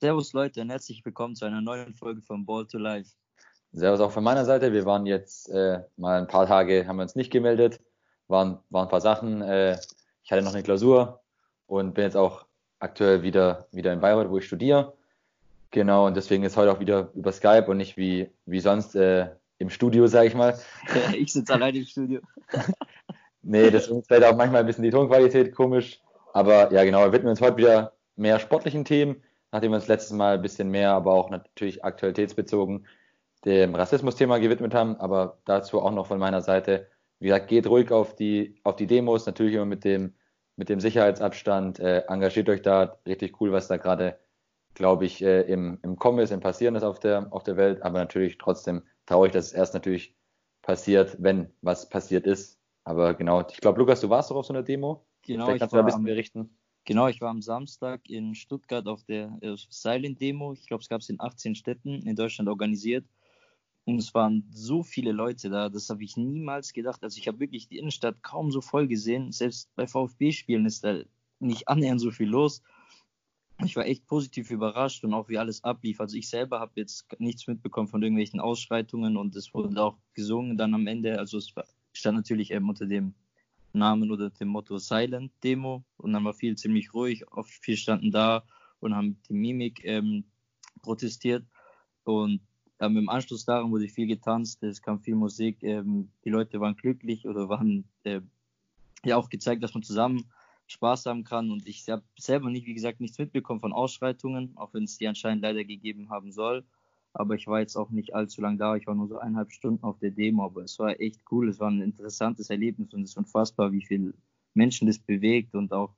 Servus Leute und herzlich willkommen zu einer neuen Folge von Ball to Life. Servus auch von meiner Seite. Wir waren jetzt äh, mal ein paar Tage, haben wir uns nicht gemeldet, waren, waren ein paar Sachen. Äh, ich hatte noch eine Klausur und bin jetzt auch aktuell wieder, wieder in Bayreuth, wo ich studiere. Genau, und deswegen ist heute auch wieder über Skype und nicht wie, wie sonst äh, im Studio, sage ich mal. ich sitze alleine im Studio. nee, deswegen ist vielleicht auch manchmal ein bisschen die Tonqualität komisch. Aber ja, genau, wir widmen uns heute wieder mehr sportlichen Themen nachdem wir uns letztes Mal ein bisschen mehr, aber auch natürlich aktualitätsbezogen dem Rassismus-Thema gewidmet haben. Aber dazu auch noch von meiner Seite, wie gesagt, geht ruhig auf die, auf die Demos, natürlich immer mit dem, mit dem Sicherheitsabstand. Äh, engagiert euch da, richtig cool, was da gerade, glaube ich, äh, im, im Kommen ist, im Passieren ist auf der, auf der Welt. Aber natürlich trotzdem traurig, dass es erst natürlich passiert, wenn was passiert ist. Aber genau, ich glaube, Lukas, du warst doch auf so einer Demo. Genau, Vielleicht kannst du da ein bisschen berichten. Genau, ich war am Samstag in Stuttgart auf der äh, Silent Demo. Ich glaube, es gab es in 18 Städten in Deutschland organisiert. Und es waren so viele Leute da, das habe ich niemals gedacht. Also ich habe wirklich die Innenstadt kaum so voll gesehen. Selbst bei VfB-Spielen ist da nicht annähernd so viel los. Ich war echt positiv überrascht und auch wie alles ablief. Also ich selber habe jetzt nichts mitbekommen von irgendwelchen Ausschreitungen und es wurde auch gesungen dann am Ende. Also es stand natürlich eben unter dem Namen oder dem Motto Silent Demo und dann war viel ziemlich ruhig. Oft viel standen da und haben die Mimik ähm, protestiert und ähm, im Anschluss daran wurde viel getanzt, es kam viel Musik, ähm, die Leute waren glücklich oder waren äh, ja auch gezeigt, dass man zusammen Spaß haben kann und ich habe selber nicht, wie gesagt, nichts mitbekommen von Ausschreitungen, auch wenn es die anscheinend leider gegeben haben soll aber ich war jetzt auch nicht allzu lang da. Ich war nur so eineinhalb Stunden auf der Demo, aber es war echt cool. Es war ein interessantes Erlebnis und es ist unfassbar, wie viele Menschen das bewegt und auch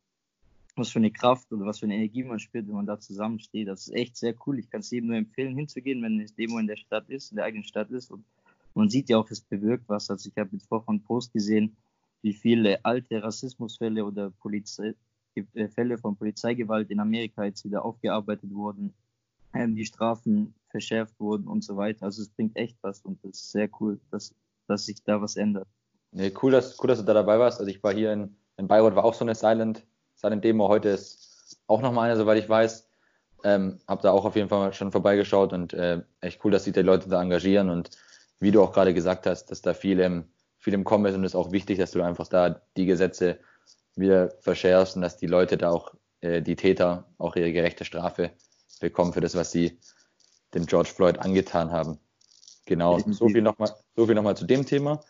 was für eine Kraft oder was für eine Energie man spürt, wenn man da zusammensteht. Das ist echt sehr cool. Ich kann es jedem nur empfehlen, hinzugehen, wenn eine Demo in der Stadt ist, in der eigenen Stadt ist. Und man sieht ja auch, es bewirkt was. Also ich habe jetzt vorhin einen Post gesehen, wie viele alte Rassismusfälle oder Polizei, äh, Fälle von Polizeigewalt in Amerika jetzt wieder aufgearbeitet wurden. Ähm, die Strafen verschärft wurden und so weiter. Also es bringt echt was und das ist sehr cool, dass, dass sich da was ändert. Nee, cool, dass, cool, dass du da dabei warst. Also ich war hier in, in Bayreuth, war auch so eine Silent, Silent Demo. Heute ist auch nochmal eine, soweit ich weiß. Ähm, hab da auch auf jeden Fall schon vorbeigeschaut und äh, echt cool, dass sich die Leute da engagieren und wie du auch gerade gesagt hast, dass da viel im, viel im Kommen ist und es ist auch wichtig, dass du einfach da die Gesetze wieder verschärfst und dass die Leute da auch, äh, die Täter auch ihre gerechte Strafe bekommen für das, was sie dem George Floyd angetan haben. Genau, so viel nochmal so noch zu dem Thema.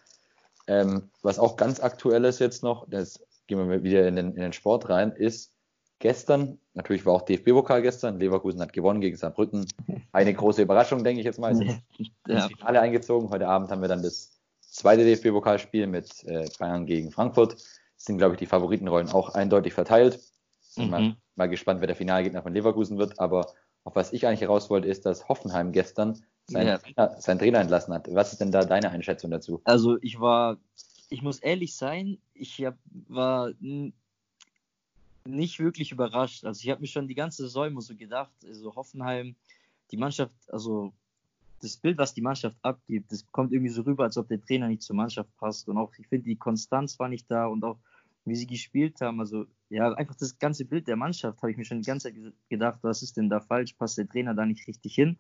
Ähm, was auch ganz aktuell ist jetzt noch, das gehen wir wieder in den, in den Sport rein, ist gestern, natürlich war auch DFB-Pokal gestern, Leverkusen hat gewonnen gegen Saarbrücken. Eine große Überraschung, denke ich jetzt mal. Sind ins Finale eingezogen. Heute Abend haben wir dann das zweite DFB-Pokalspiel mit äh, Bayern gegen Frankfurt. Sind, glaube ich, die Favoritenrollen auch eindeutig verteilt. Mhm. Mal, mal gespannt, wer der Finalgegner von Leverkusen wird, aber auf was ich eigentlich heraus wollte, ist, dass Hoffenheim gestern seinen, ja. Trainer, seinen Trainer entlassen hat. Was ist denn da deine Einschätzung dazu? Also ich war, ich muss ehrlich sein, ich hab, war nicht wirklich überrascht. Also ich habe mir schon die ganze Saison immer so gedacht, also Hoffenheim, die Mannschaft, also das Bild, was die Mannschaft abgibt, das kommt irgendwie so rüber, als ob der Trainer nicht zur Mannschaft passt. Und auch, ich finde, die Konstanz war nicht da und auch wie sie gespielt haben. Also ja, einfach das ganze Bild der Mannschaft habe ich mir schon die ganze Zeit gedacht, was ist denn da falsch? Passt der Trainer da nicht richtig hin?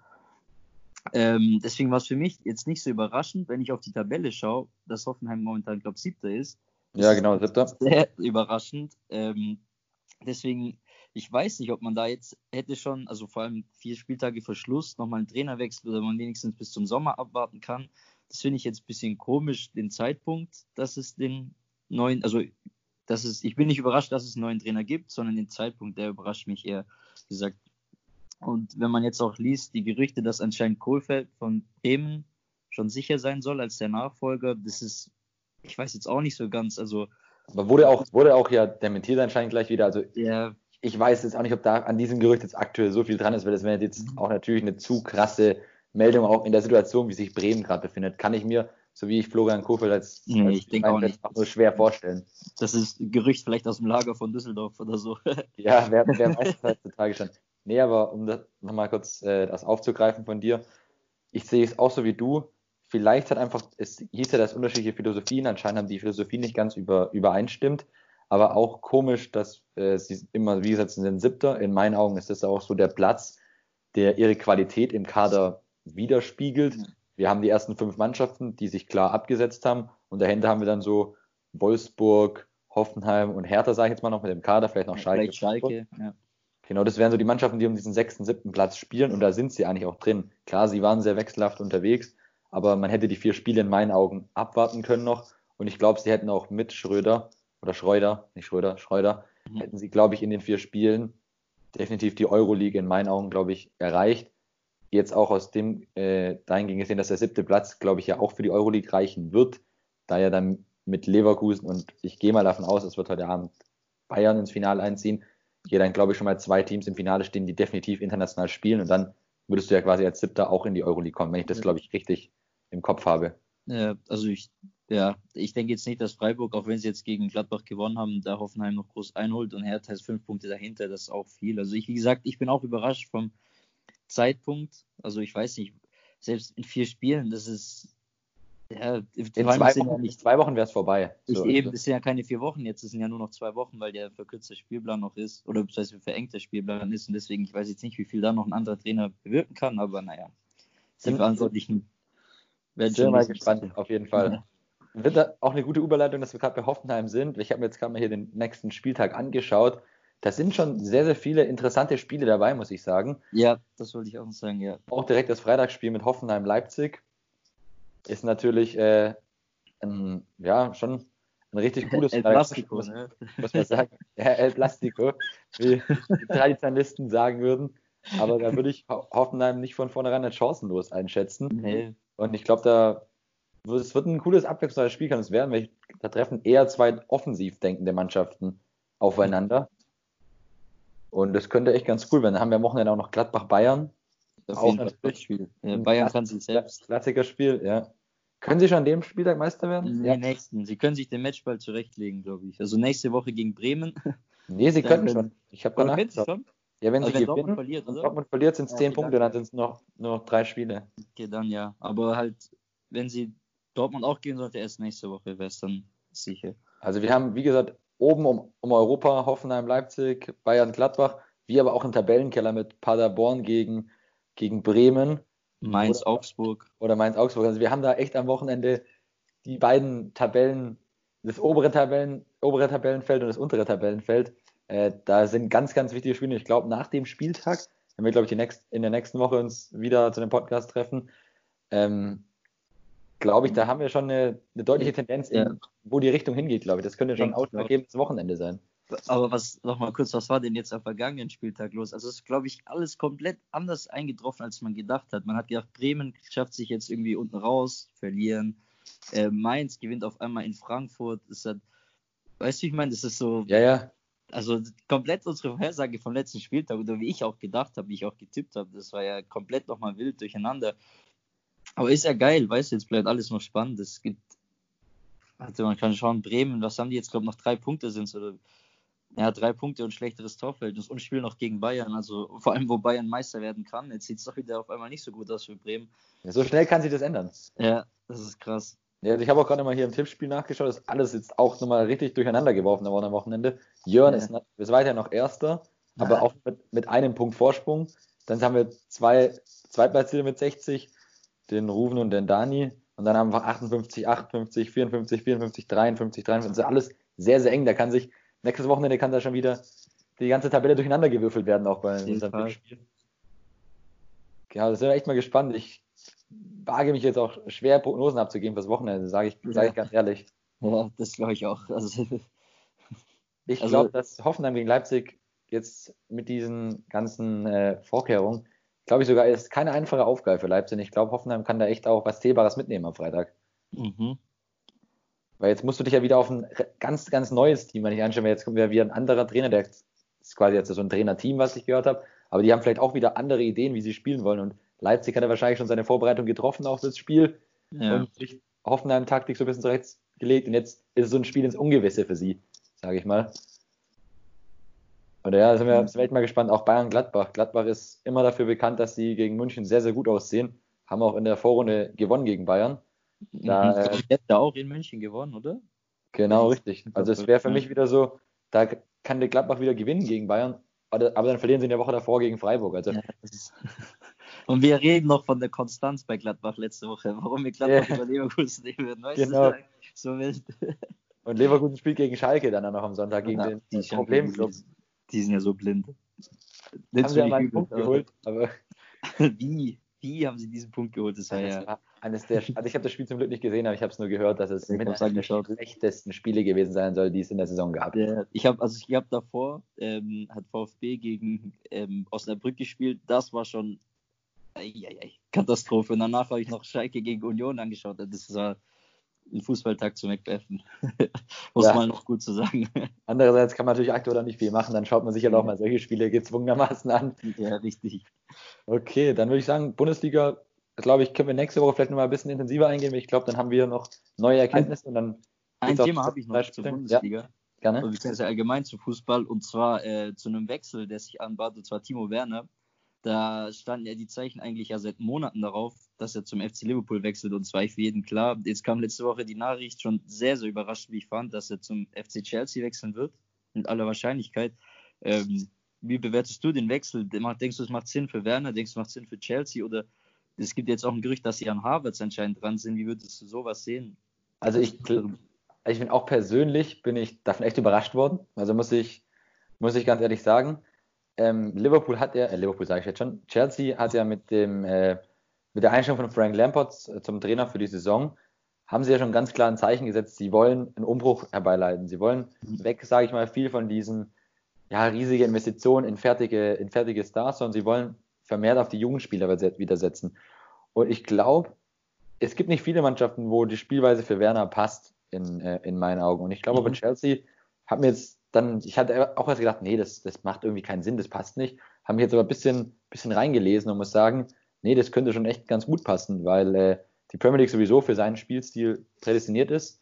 Ähm, deswegen war es für mich jetzt nicht so überraschend, wenn ich auf die Tabelle schaue, dass Hoffenheim momentan, glaube ich, siebter ist. Ja, genau, siebter. Sehr überraschend. Ähm, deswegen, ich weiß nicht, ob man da jetzt hätte schon, also vor allem vier Spieltage vor Schluss, nochmal einen Trainerwechsel oder man wenigstens bis zum Sommer abwarten kann. Das finde ich jetzt ein bisschen komisch, den Zeitpunkt, dass es den neuen, also dass es, ich bin nicht überrascht, dass es einen neuen Trainer gibt, sondern den Zeitpunkt, der überrascht mich eher gesagt. Und wenn man jetzt auch liest, die Gerüchte, dass anscheinend Kohlfeld von Bremen schon sicher sein soll als der Nachfolger, das ist, ich weiß jetzt auch nicht so ganz, also. Aber wurde auch, wurde auch ja dementiert anscheinend gleich wieder, also. Ja. Ich weiß jetzt auch nicht, ob da an diesem Gerücht jetzt aktuell so viel dran ist, weil das wäre jetzt mhm. auch natürlich eine zu krasse Meldung, auch in der Situation, wie sich Bremen gerade befindet. Kann ich mir so wie ich Florian Kofeld als, nee, als ich denke auch nicht. nur schwer vorstellen. Das ist ein Gerücht vielleicht aus dem Lager von Düsseldorf oder so. ja, wer, wer weiß das heutzutage schon. Nee, aber um das nochmal kurz äh, das aufzugreifen von dir, ich sehe es auch so wie du. vielleicht hat einfach, es hieß ja, dass unterschiedliche Philosophien, anscheinend haben die Philosophien nicht ganz über, übereinstimmt, aber auch komisch, dass äh, sie immer, wie gesagt, sind Siebter. In meinen Augen ist das auch so der Platz, der ihre Qualität im Kader widerspiegelt. Wir haben die ersten fünf Mannschaften, die sich klar abgesetzt haben und dahinter haben wir dann so Wolfsburg, Hoffenheim und Hertha, sage ich jetzt mal noch mit dem Kader, vielleicht noch Schalke. Vielleicht Schalke, ja. Genau, das wären so die Mannschaften, die um diesen sechsten, siebten Platz spielen und da sind sie eigentlich auch drin. Klar, sie waren sehr wechselhaft unterwegs, aber man hätte die vier Spiele in meinen Augen abwarten können noch und ich glaube, sie hätten auch mit Schröder oder Schreuder, nicht Schröder, Schreuder, mhm. hätten sie, glaube ich, in den vier Spielen definitiv die Euroleague in meinen Augen, glaube ich, erreicht. Jetzt auch aus dem äh, dahingehend gesehen, dass der siebte Platz, glaube ich, ja auch für die Euroleague reichen wird, da ja dann mit Leverkusen und ich gehe mal davon aus, es wird heute Abend Bayern ins Finale einziehen, hier dann, glaube ich, schon mal zwei Teams im Finale stehen, die definitiv international spielen und dann würdest du ja quasi als Siebter auch in die Euroleague kommen, wenn ich das, glaube ich, richtig im Kopf habe. Ja, also ich, ja, ich denke jetzt nicht, dass Freiburg, auch wenn sie jetzt gegen Gladbach gewonnen haben, da Hoffenheim noch groß einholt und Hertha ist fünf Punkte dahinter, das ist auch viel. Also ich, wie gesagt, ich bin auch überrascht vom Zeitpunkt. Also ich weiß nicht, selbst in vier Spielen, das ist ja, in zwei Wochen, ja nicht, zwei Wochen wäre es vorbei. So, eben, also. es sind ja keine vier Wochen jetzt, es sind ja nur noch zwei Wochen, weil der verkürzte Spielplan noch ist, oder beziehungsweise verengte Spielplan ist und deswegen, ich weiß jetzt nicht, wie viel da noch ein anderer Trainer bewirken kann, aber naja, die Verantwortlichen werden schon mal gespannt, auf jeden Fall. Wird da auch eine gute Überleitung, dass wir gerade bei Hoffenheim sind. Ich habe mir jetzt gerade mal hier den nächsten Spieltag angeschaut. Da sind schon sehr, sehr viele interessante Spiele dabei, muss ich sagen. Ja, das wollte ich auch sagen, ja. Auch direkt das Freitagsspiel mit Hoffenheim-Leipzig ist natürlich äh, ein, ja, schon ein richtig cooles El Plastico, ne? muss man sagen. Ja, El Plastico, wie die Traditionalisten sagen würden. Aber da würde ich Hoffenheim nicht von vornherein als chancenlos einschätzen. Nee. Und ich glaube, da es wird ein cooles abwechslungsreiches Spiel kann es werden, weil ich, da treffen eher zwei offensiv denkende Mannschaften aufeinander. Und das könnte echt ganz cool werden. Dann haben wir am Wochenende auch noch Gladbach-Bayern. Auch ein Spiel. Bayern kann sich selbst. Klassikerspiel, ja. Können Sie schon an dem Spieltag Meister werden? Nee, ja. nächsten. Sie können sich den Matchball zurechtlegen, glaube ich. Also nächste Woche gegen Bremen. Nee, Sie können schon. Ich habe danach schon. Ja, wenn also Sie wenn gewinnen, Dortmund verliert, oder? Dortmund verliert, sind es ja, 10 Punkte, dann sind es noch, nur noch drei Spiele. Okay, dann ja. Aber halt, wenn Sie Dortmund auch gehen sollte, erst nächste Woche wäre es dann sicher. Also wir haben, wie gesagt, oben um, um Europa, Hoffenheim, Leipzig, Bayern, Gladbach, wie aber auch im Tabellenkeller mit Paderborn gegen gegen Bremen. Mainz, oder, Augsburg. Oder Mainz, Augsburg. Also wir haben da echt am Wochenende die beiden Tabellen, das obere, Tabellen, obere Tabellenfeld und das untere Tabellenfeld. Äh, da sind ganz, ganz wichtige Spiele. Ich glaube, nach dem Spieltag, wenn wir, glaube ich, die next, in der nächsten Woche uns wieder zu dem Podcast treffen, ähm, glaube ich, da haben wir schon eine, eine deutliche Tendenz, in, ja. wo die Richtung hingeht, glaube ich. Das könnte schon ein ausschlaggebendes Wochenende sein. Aber was, nochmal kurz, was war denn jetzt am vergangenen Spieltag los? Also es ist, glaube ich, alles komplett anders eingetroffen, als man gedacht hat. Man hat gedacht, Bremen schafft sich jetzt irgendwie unten raus, verlieren. Äh, Mainz gewinnt auf einmal in Frankfurt. Ist halt, weißt du, ich meine, das ist so. Ja, ja. Also komplett unsere Vorhersage vom letzten Spieltag oder wie ich auch gedacht habe, wie ich auch getippt habe, das war ja komplett nochmal wild durcheinander. Aber ist ja geil, weißt du, jetzt bleibt alles noch spannend. Es gibt, also man kann schauen, Bremen, was haben die jetzt, glaube ich, noch drei Punkte sind oder ja, drei Punkte und schlechteres Torverhältnis und spielen noch gegen Bayern. Also vor allem, wo Bayern Meister werden kann. Jetzt sieht es doch wieder auf einmal nicht so gut aus für Bremen. Ja, so schnell kann sich das ändern. Ja, das ist krass. Ja, also ich habe auch gerade mal hier im Tippspiel nachgeschaut, das ist alles jetzt auch nochmal richtig durcheinander geworfen worden am Wochenende. Jörn ja. ist, ist weiter noch Erster, aber ja. auch mit, mit einem Punkt Vorsprung. Dann haben wir zwei Zweitplatzierte mit 60, den Ruven und den Dani. Und dann haben wir 58, 58, 54, 54, 53, 53. Das ist alles sehr, sehr eng. Da kann sich nächstes Wochenende kann da schon wieder die ganze Tabelle durcheinander gewürfelt werden, auch bei unserem Spiel. Ja, das sind wir echt mal gespannt. Ich wage mich jetzt auch schwer, Prognosen abzugeben fürs Wochenende, sage ich, sag ich ganz ehrlich. Ja, das glaube ich auch. Also, ich also, glaube, dass Hoffenheim gegen Leipzig jetzt mit diesen ganzen äh, Vorkehrungen, glaube ich sogar, ist keine einfache Aufgabe für Leipzig. Ich glaube, Hoffenheim kann da echt auch was Zählbares mitnehmen am Freitag. Mhm. Weil jetzt musst du dich ja wieder auf ein ganz, ganz neues Team nicht einstellen, weil jetzt kommt ja wieder ein anderer Trainer, der ist quasi jetzt so ein Trainerteam, was ich gehört habe, aber die haben vielleicht auch wieder andere Ideen, wie sie spielen wollen. Und Leipzig hat ja wahrscheinlich schon seine Vorbereitung getroffen auf das Spiel ja. und sich Hoffenheim-Taktik so ein bisschen zurechtgelegt und jetzt ist es so ein Spiel ins Ungewisse für sie, sage ich mal. Und ja, sind wir, sind wir echt mal gespannt. Auch Bayern-Gladbach. Gladbach ist immer dafür bekannt, dass sie gegen München sehr, sehr gut aussehen. haben auch in der Vorrunde gewonnen gegen Bayern. Da, mhm. äh, hätte auch in München gewonnen, oder? Genau, richtig. Also es wäre für mich wieder so, da kann der Gladbach wieder gewinnen gegen Bayern, aber dann verlieren sie in der Woche davor gegen Freiburg. Also ja, und wir reden noch von der Konstanz bei Gladbach letzte Woche. Warum wir Gladbach yeah. über Leverkusen nehmen, weißt genau. du? So wild. Und Leverkusen spielt gegen Schalke dann noch am Sonntag gegen ja, den Problemclub. Die sind ja so blind. Haben sie ja einen Punkt geholt, aber wie? Wie haben sie diesen Punkt geholt? Das war ja, eines der, also ich habe das Spiel zum Glück nicht gesehen, aber ich habe es nur gehört, dass es mit eines der schlechtesten Spiele gewesen sein soll, die es in der Saison gab. Ja, ich habe also ich habe davor ähm, hat VfB gegen ähm, Osnabrück gespielt. Das war schon ei, ei, ei, Katastrophe. Und danach habe ich noch Schalke gegen Union angeschaut. Das war ein Fußballtag zu Macbeffen. Muss ja. man noch gut zu sagen. Andererseits kann man natürlich aktuell nicht viel machen, dann schaut man sich ja auch mal solche Spiele gezwungenermaßen an. Ja, richtig. Okay, dann würde ich sagen, Bundesliga, glaube ich, können wir nächste Woche vielleicht noch mal ein bisschen intensiver eingehen. Ich glaube, dann haben wir noch neue Erkenntnisse ein, und dann. Ein Thema habe ich noch zur Bundesliga. Ja, gerne. Beziehungsweise allgemein zu Fußball und zwar äh, zu einem Wechsel, der sich anbahnt, und zwar Timo Werner. Da standen ja die Zeichen eigentlich ja seit Monaten darauf, dass er zum FC Liverpool wechselt und zwar für jeden klar. Jetzt kam letzte Woche die Nachricht schon sehr, sehr überrascht, wie ich fand, dass er zum FC Chelsea wechseln wird, mit aller Wahrscheinlichkeit. Ähm, wie bewertest du den Wechsel? Denkst du, es macht Sinn für Werner? Denkst du, es macht Sinn für Chelsea? Oder es gibt jetzt auch ein Gerücht, dass sie an Harvards anscheinend dran sind. Wie würdest du sowas sehen? Also ich, ich bin auch persönlich bin ich davon echt überrascht worden. Also muss ich, muss ich ganz ehrlich sagen. Ähm, Liverpool hat ja, äh, Liverpool sage ich jetzt schon, Chelsea hat ja mit dem äh, mit der Einstellung von Frank Lampard zum Trainer für die Saison haben sie ja schon ganz klar ein Zeichen gesetzt. Sie wollen einen Umbruch herbeileiten. Sie wollen weg, sage ich mal, viel von diesen ja, riesige Investitionen in fertige, in fertige Stars, sondern sie wollen vermehrt auf die jungen Spieler wieder setzen. Und ich glaube, es gibt nicht viele Mannschaften, wo die Spielweise für Werner passt, in, äh, in meinen Augen. Und ich glaube, mhm. bei Chelsea hat mir jetzt dann, ich hatte auch erst gedacht, nee, das, das macht irgendwie keinen Sinn, das passt nicht. Haben mich jetzt aber ein bisschen, bisschen reingelesen und muss sagen, nee, das könnte schon echt ganz gut passen, weil äh, die Premier League sowieso für seinen Spielstil prädestiniert ist,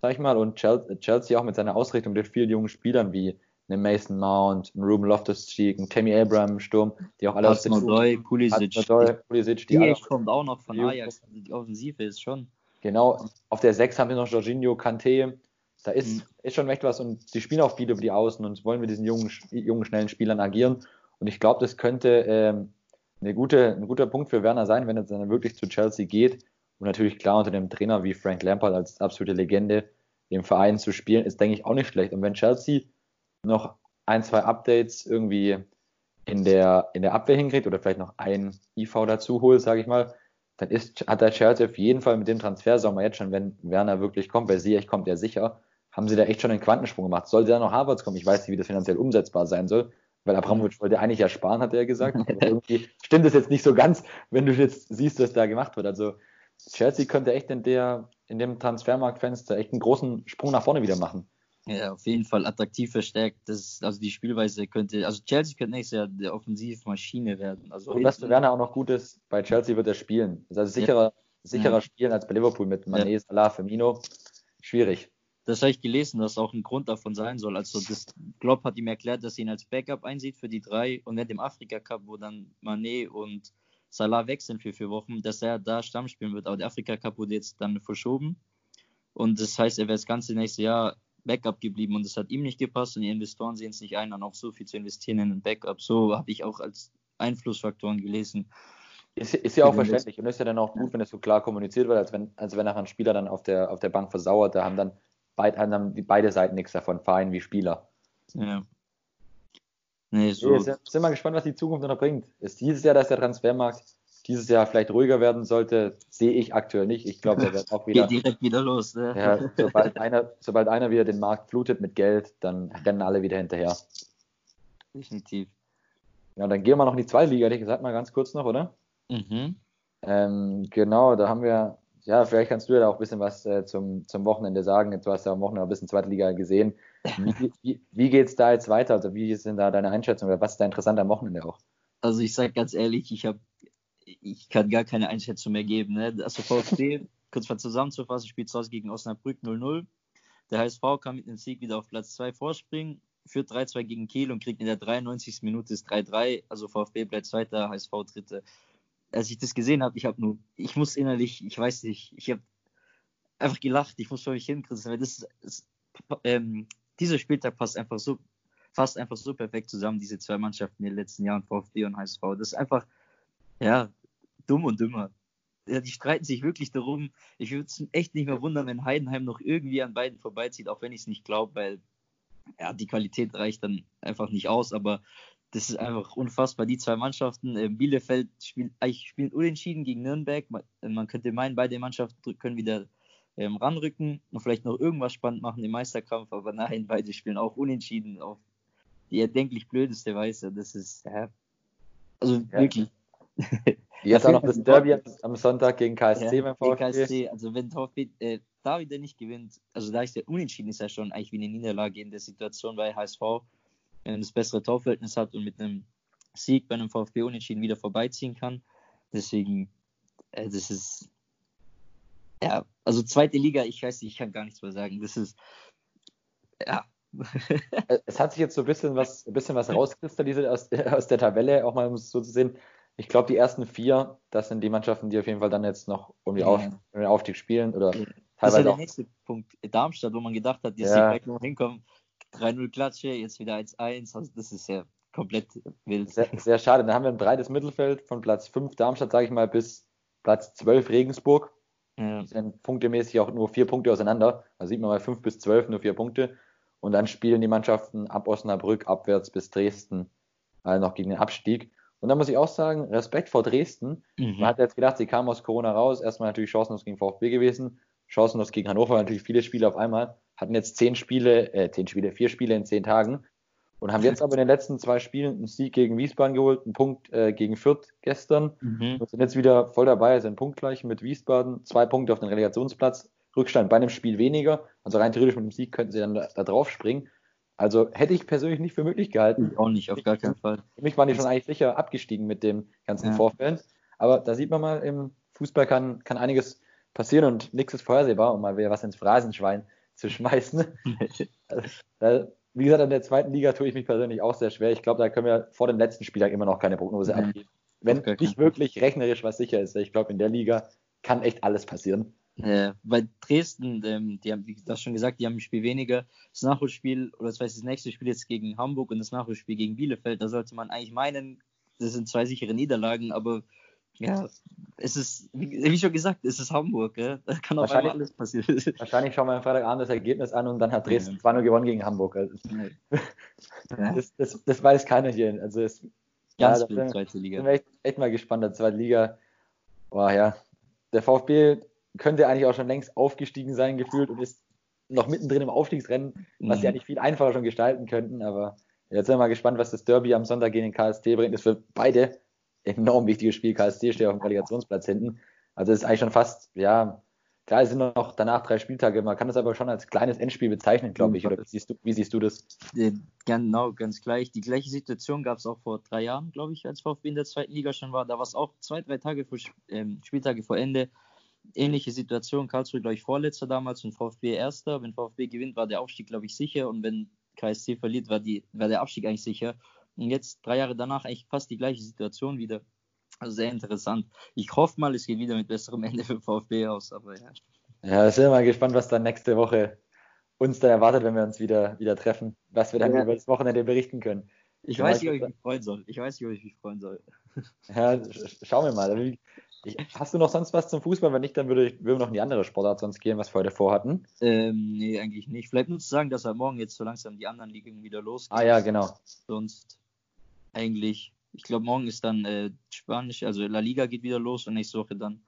sag ich mal, und Chelsea auch mit seiner Ausrichtung mit vielen jungen Spielern wie einem Mason Mount, einem Ruben Loftus-Cheek, einem Tammy Abraham im Sturm, die auch alle aus dem Nordoi, Pulisic, Nordoi, Pulisic, die, die kommt auch noch von Ajax, also die Offensive ist schon. Genau, auf der 6 haben wir noch Jorginho, Kante, da ist, mhm. ist schon echt was und sie spielen auch viel über die Außen und wollen mit diesen jungen, jungen schnellen Spielern agieren und ich glaube, das könnte ähm, eine gute, ein guter Punkt für Werner sein, wenn er dann wirklich zu Chelsea geht. Und natürlich klar unter dem Trainer wie Frank Lampard als absolute Legende im Verein zu spielen, ist, denke ich, auch nicht schlecht. Und wenn Chelsea noch ein, zwei Updates irgendwie in der, in der Abwehr hinkriegt oder vielleicht noch ein IV dazu holt, sage ich mal, dann ist, hat der Chelsea auf jeden Fall mit dem Transfersommer jetzt schon, wenn Werner wirklich kommt, weil sie kommt ja sicher, haben sie da echt schon einen Quantensprung gemacht. Sollte da noch Harvards kommen, ich weiß nicht, wie das finanziell umsetzbar sein soll, weil Abramowitsch wollte eigentlich ja sparen, hat er gesagt. Aber irgendwie stimmt es jetzt nicht so ganz, wenn du jetzt siehst, was da gemacht wird. Also Chelsea könnte echt in, der, in dem Transfermarktfenster echt einen großen Sprung nach vorne wieder machen. Ja, auf jeden Fall attraktiv verstärkt. Das, also die Spielweise könnte, also Chelsea könnte nächstes Jahr der Offensivmaschine werden. Also Und was für Werner auch noch gut ist, bei Chelsea wird er spielen. Das ist also sicherer, ja. sicherer ja. Spielen als bei Liverpool mit Mané, ja. Salah, Firmino. Schwierig das habe ich gelesen, dass auch ein Grund davon sein soll. Also das Klopp hat ihm erklärt, dass er ihn als Backup einsieht für die drei und nicht im Afrika Cup, wo dann Mané und Salah wechseln für vier Wochen, dass er da Stamm spielen wird. Aber der Afrika Cup wurde jetzt dann verschoben und das heißt, er wäre das ganze nächste Jahr Backup geblieben und das hat ihm nicht gepasst und die Investoren sehen es nicht ein, dann auch so viel zu investieren in ein Backup. So habe ich auch als Einflussfaktoren gelesen. Ist, ist ja auch verständlich und ist ja dann auch gut, wenn es so klar kommuniziert wird, als wenn, als wenn nachher ein Spieler dann auf der, auf der Bank versauert, da haben dann beid, haben beide Seiten nichts davon, Verein wie Spieler. Ja. Nee, so. Wir sind mal gespannt, was die Zukunft noch bringt. Ist dieses Jahr, dass der Transfermarkt dieses Jahr vielleicht ruhiger werden sollte, sehe ich aktuell nicht. Ich glaube, der wird auch wieder. Geht direkt wieder los. Ne? Ja, sobald, einer, sobald einer wieder den Markt flutet mit Geld, dann rennen alle wieder hinterher. Definitiv. Ja, dann gehen wir noch in die zweite Liga, hätte ich gesagt, mal ganz kurz noch, oder? Mhm. Ähm, genau, da haben wir ja, vielleicht kannst du ja auch ein bisschen was äh, zum, zum Wochenende sagen. Du hast ja am Wochenende ein bisschen zweite Liga gesehen. Wie, wie, wie geht es da jetzt weiter? Also wie denn da deine Einschätzung oder was ist da interessant am Wochenende auch? Also ich sage ganz ehrlich, ich habe ich kann gar keine Einschätzung mehr geben. Ne? Also VfB, kurz mal zusammenzufassen, spielt zu Hause gegen Osnabrück 0-0. Der HSV kann mit dem Sieg wieder auf Platz 2 vorspringen, führt 3-2 gegen Kiel und kriegt in der 93. Minute das 3-3. Also VfB bleibt Zweiter, HSV Dritte als ich das gesehen habe, ich habe nur, ich muss innerlich, ich weiß nicht, ich habe einfach gelacht, ich muss vor mich hinkriegen, weil das ist, ähm, dieser Spieltag passt einfach so, fast einfach so perfekt zusammen, diese zwei Mannschaften in den letzten Jahren, VfB und HSV. Das ist einfach, ja, dumm und dümmer. Ja, die streiten sich wirklich darum. Ich würde es echt nicht mehr wundern, wenn Heidenheim noch irgendwie an beiden vorbeizieht, auch wenn ich es nicht glaube, weil ja, die Qualität reicht dann einfach nicht aus, aber das ist einfach unfassbar. Die zwei Mannschaften, äh, Bielefeld spielt, eigentlich spielen unentschieden gegen Nürnberg. Man, man, könnte meinen, beide Mannschaften können wieder ähm, ranrücken und vielleicht noch irgendwas spannend machen im Meisterkampf, aber nein, beide spielen auch unentschieden auf die erdenklich blödeste Weise. Das ist, ja, also ja. wirklich. Jetzt auch noch das Derby am Sonntag gegen KSC ja, beim VfB. KSC, also wenn VfB äh, da wieder nicht gewinnt, also da ist der Unentschieden ist ja schon eigentlich wie eine Niederlage in der Situation bei HSV, das bessere Torverhältnis hat und mit einem Sieg bei einem VfB Unentschieden wieder vorbeiziehen kann. Deswegen, äh, das ist ja, also zweite Liga, ich weiß nicht, ich kann gar nichts mehr sagen. Das ist ja. es hat sich jetzt so ein bisschen was, ein bisschen was rauskristallisiert aus, aus der Tabelle, auch mal um es so zu sehen. Ich glaube, die ersten vier, das sind die Mannschaften, die auf jeden Fall dann jetzt noch um, die Auf, um den Aufstieg spielen. Oder ja. Das ist ja der nächste Punkt. Darmstadt, wo man gedacht hat, dass ja. sie gleich noch hinkommen. 3-0 Klatsche, jetzt wieder 1-1. Also das ist ja komplett wild. Sehr, sehr, schade. Dann haben wir ein breites Mittelfeld von Platz 5 Darmstadt, sage ich mal, bis Platz 12 Regensburg. Ja. sind punktemäßig auch nur vier Punkte auseinander. Da sieht man mal 5 bis 12 nur vier Punkte. Und dann spielen die Mannschaften ab Osnabrück abwärts bis Dresden also noch gegen den Abstieg. Und da muss ich auch sagen, Respekt vor Dresden. Mhm. Man hat jetzt gedacht, sie kamen aus Corona raus. Erstmal natürlich chancenlos gegen VfB gewesen, chancenlos gegen Hannover, natürlich viele Spiele auf einmal. Hatten jetzt zehn Spiele, äh, zehn Spiele, vier Spiele in zehn Tagen. Und haben jetzt aber in den letzten zwei Spielen einen Sieg gegen Wiesbaden geholt, einen Punkt äh, gegen Fürth gestern. Mhm. Und sind jetzt wieder voll dabei, sind punktgleich mit Wiesbaden, zwei Punkte auf den Relegationsplatz. Rückstand bei einem Spiel weniger. Also rein theoretisch mit dem Sieg könnten sie dann da, da drauf springen. Also hätte ich persönlich nicht für möglich gehalten. Ich auch nicht, auf gar keinen Fall. Für mich waren die schon eigentlich sicher abgestiegen mit den ganzen ja. Vorfällen. Aber da sieht man mal, im Fußball kann, kann einiges passieren und nichts ist vorhersehbar, um mal wieder was ins Phrasenschwein zu schmeißen. also, wie gesagt, in der zweiten Liga tue ich mich persönlich auch sehr schwer. Ich glaube, da können wir vor dem letzten Spieltag immer noch keine Prognose nee. abgeben. Wenn nicht wirklich rechnerisch was sicher ist. Ich glaube, in der Liga kann echt alles passieren. Äh, bei Dresden, ähm, die haben, wie das schon gesagt, die haben ein Spiel weniger. Das Nachholspiel, oder das heißt das nächste Spiel jetzt gegen Hamburg und das Nachholspiel gegen Bielefeld, da sollte man eigentlich meinen, das sind zwei sichere Niederlagen, aber ja, es ist, wie, schon gesagt, es ist Hamburg, ja? da kann auch alles passieren. Wahrscheinlich schauen wir am Freitagabend das Ergebnis an und dann hat Dresden ja. 2-0 gewonnen gegen Hamburg. Also ja. das, das, das, weiß keiner hier. Also es, Ganz ja, zweite Liga. Ich bin echt, echt mal gespannt, der zweite Liga. Boah, ja. Der VfB könnte eigentlich auch schon längst aufgestiegen sein, gefühlt, und ist noch mittendrin im Aufstiegsrennen, was mhm. sie eigentlich viel einfacher schon gestalten könnten. Aber jetzt sind wir mal gespannt, was das Derby am Sonntag gegen den KST bringt. Das ist für beide enorm wichtiges Spiel. KST steht auf dem Qualifikationsplatz hinten. Also es ist eigentlich schon fast, ja, klar, es sind noch danach drei Spieltage. Man kann das aber schon als kleines Endspiel bezeichnen, glaube ich. Oder wie siehst, du, wie siehst du das? Genau, ganz gleich. Die gleiche Situation gab es auch vor drei Jahren, glaube ich, als VfB in der zweiten Liga schon war. Da war es auch zwei, drei Tage vor, ähm, Spieltage vor Ende ähnliche Situation. Karlsruhe, glaube ich, Vorletzter damals und VfB Erster. Wenn VfB gewinnt, war der Aufstieg, glaube ich, sicher. Und wenn KSC verliert, war, die, war der Abstieg eigentlich sicher. Und jetzt, drei Jahre danach, eigentlich fast die gleiche Situation wieder. Also sehr interessant. Ich hoffe mal, es geht wieder mit besserem Ende für VfB aus. Aber ja. Ja, sind wir mal gespannt, was dann nächste Woche uns dann erwartet, wenn wir uns wieder, wieder treffen. Was wir dann ja. über das Wochenende berichten können. Ich, ich weiß nicht, ob ich mich freuen soll. Ich weiß nicht, ob ich mich freuen soll. Ja, schauen wir mal. Ich, hast du noch sonst was zum Fußball? Wenn nicht, dann würde ich, würden wir noch in die andere Sportart sonst gehen, was wir heute vorhatten. Ähm, nee, eigentlich nicht. Vielleicht nur zu sagen, dass er morgen jetzt so langsam die anderen Ligen wieder losgehen. Ah ja, genau. Sonst eigentlich, ich glaube, morgen ist dann äh, Spanisch, also La Liga geht wieder los und nächste Woche dann